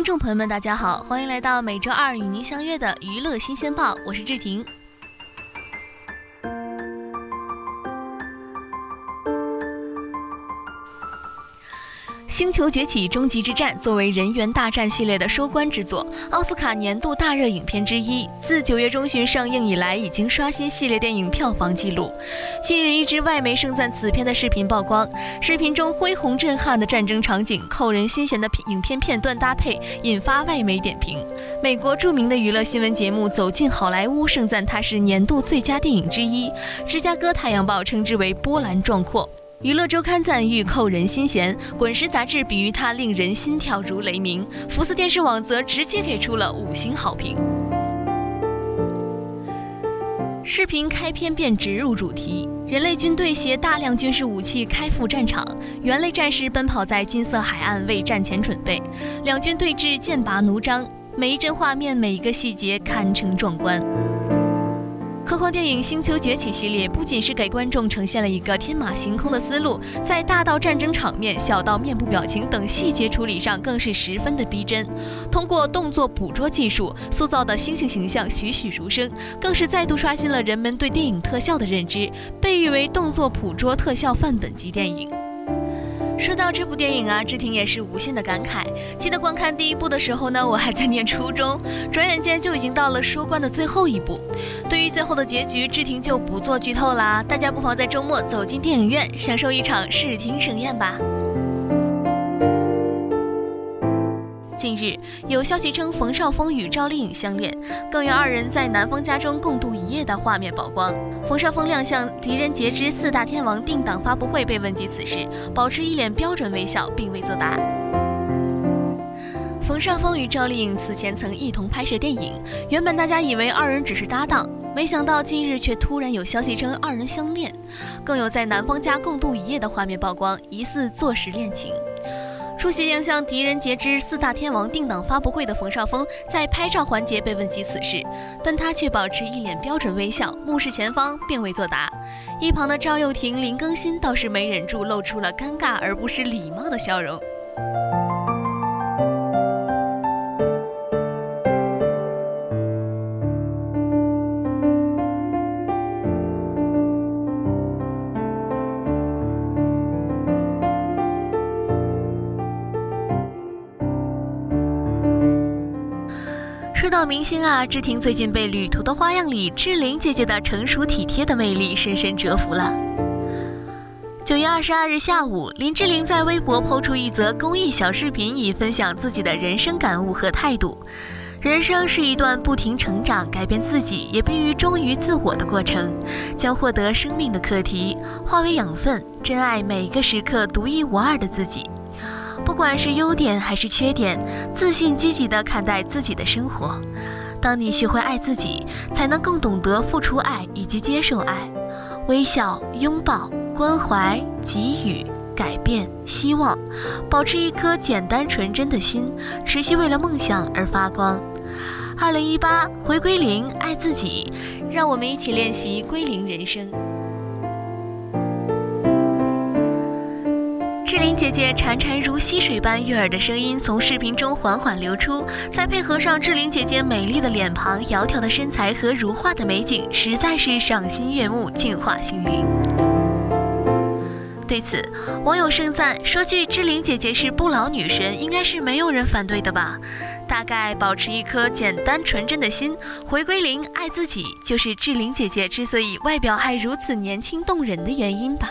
听众朋友们，大家好，欢迎来到每周二与您相约的娱乐新鲜报，我是志婷。《星球崛起：终极之战》作为人猿大战系列的收官之作，奥斯卡年度大热影片之一，自九月中旬上映以来，已经刷新系列电影票房纪录。近日，一支外媒盛赞此片的视频曝光，视频中恢宏震撼的战争场景、扣人心弦的影片片段搭配，引发外媒点评。美国著名的娱乐新闻节目《走进好莱坞》盛赞它是年度最佳电影之一，芝加哥太阳报称之为波澜壮阔。娱乐周刊赞誉扣人心弦，滚石杂志比喻它令人心跳如雷鸣，福斯电视网则直接给出了五星好评。视频开篇便直入主题，人类军队携大量军事武器开赴战场，猿类战士奔跑在金色海岸为战前准备，两军对峙剑拔弩张，每一帧画面每一个细节堪称壮观。科幻电影《星球崛起》系列不仅是给观众呈现了一个天马行空的思路，在大到战争场面、小到面部表情等细节处理上，更是十分的逼真。通过动作捕捉技术塑造的猩猩形象栩栩如生，更是再度刷新了人们对电影特效的认知，被誉为动作捕捉特效范本级电影。说到这部电影啊，志婷也是无限的感慨。记得观看第一部的时候呢，我还在念初中，转眼间就已经到了收官的最后一部。对于最后的结局，志婷就不做剧透啦，大家不妨在周末走进电影院，享受一场视听盛宴吧。近日有消息称冯绍峰与赵丽颖相恋，更有二人在男方家中共度一夜的画面曝光。冯绍峰亮相《狄仁杰之四大天王》定档发布会，被问及此事，保持一脸标准微笑，并未作答。冯绍峰与赵丽颖此前曾一同拍摄电影，原本大家以为二人只是搭档，没想到近日却突然有消息称二人相恋，更有在男方家共度一夜的画面曝光，疑似坐实恋情。出席亮相《狄仁杰之四大天王》定档发布会的冯绍峰，在拍照环节被问及此事，但他却保持一脸标准微笑，目视前方，并未作答。一旁的赵又廷、林更新倒是没忍住，露出了尴尬而不失礼貌的笑容。说到明星啊，志婷最近被《旅途的花样》里志玲姐姐的成熟体贴的魅力深深折服了。九月二十二日下午，林志玲在微博抛出一则公益小视频，以分享自己的人生感悟和态度。人生是一段不停成长、改变自己，也必于忠于自我的过程。将获得生命的课题化为养分，珍爱每一个时刻独一无二的自己。不管是优点还是缺点，自信积极地看待自己的生活。当你学会爱自己，才能更懂得付出爱以及接受爱。微笑、拥抱、关怀、给予、改变、希望，保持一颗简单纯真的心，持续为了梦想而发光。二零一八，回归零，爱自己，让我们一起练习归零人生。志玲姐姐潺潺如溪水般悦耳的声音从视频中缓缓流出，再配合上志玲姐姐美丽的脸庞、窈窕的身材和如画的美景，实在是赏心悦目、净化心灵。对此，网友盛赞说：“句志玲姐姐是不老女神，应该是没有人反对的吧？大概保持一颗简单纯真的心，回归零，爱自己，就是志玲姐姐之所以外表还如此年轻动人的原因吧。”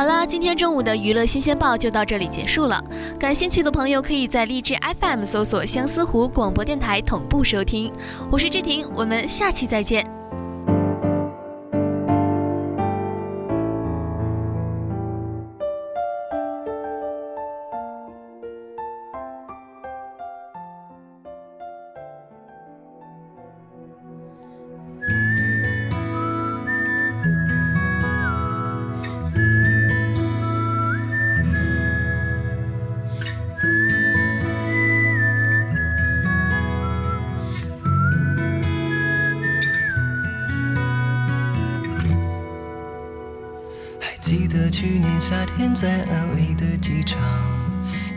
好了，今天中午的娱乐新鲜报就到这里结束了。感兴趣的朋友可以在荔枝 FM 搜索相思湖广播电台同步收听。我是志婷，我们下期再见。去年夏天在安徽的机场，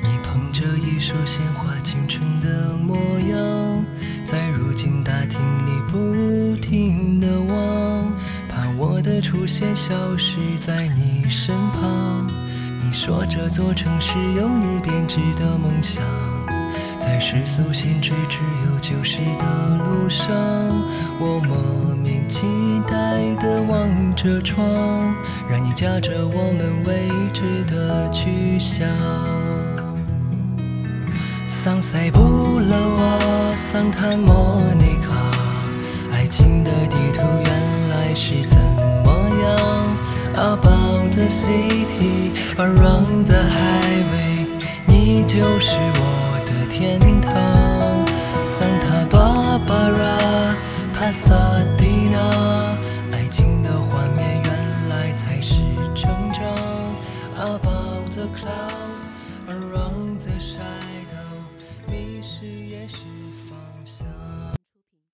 你捧着一束鲜花，青春的模样，在如今大厅里不停的望，怕我的出现消失在你身旁。你说这座城市有你编织的梦想。在世俗限制只有旧时的路上，我莫名期待地望着窗，让你驾着我们未知的去向。桑塞布勒瓦，桑塔莫尼卡，爱情的地图原来是怎么样？About the city, around the highway，你就是我。天堂，桑塔芭芭拉，帕萨。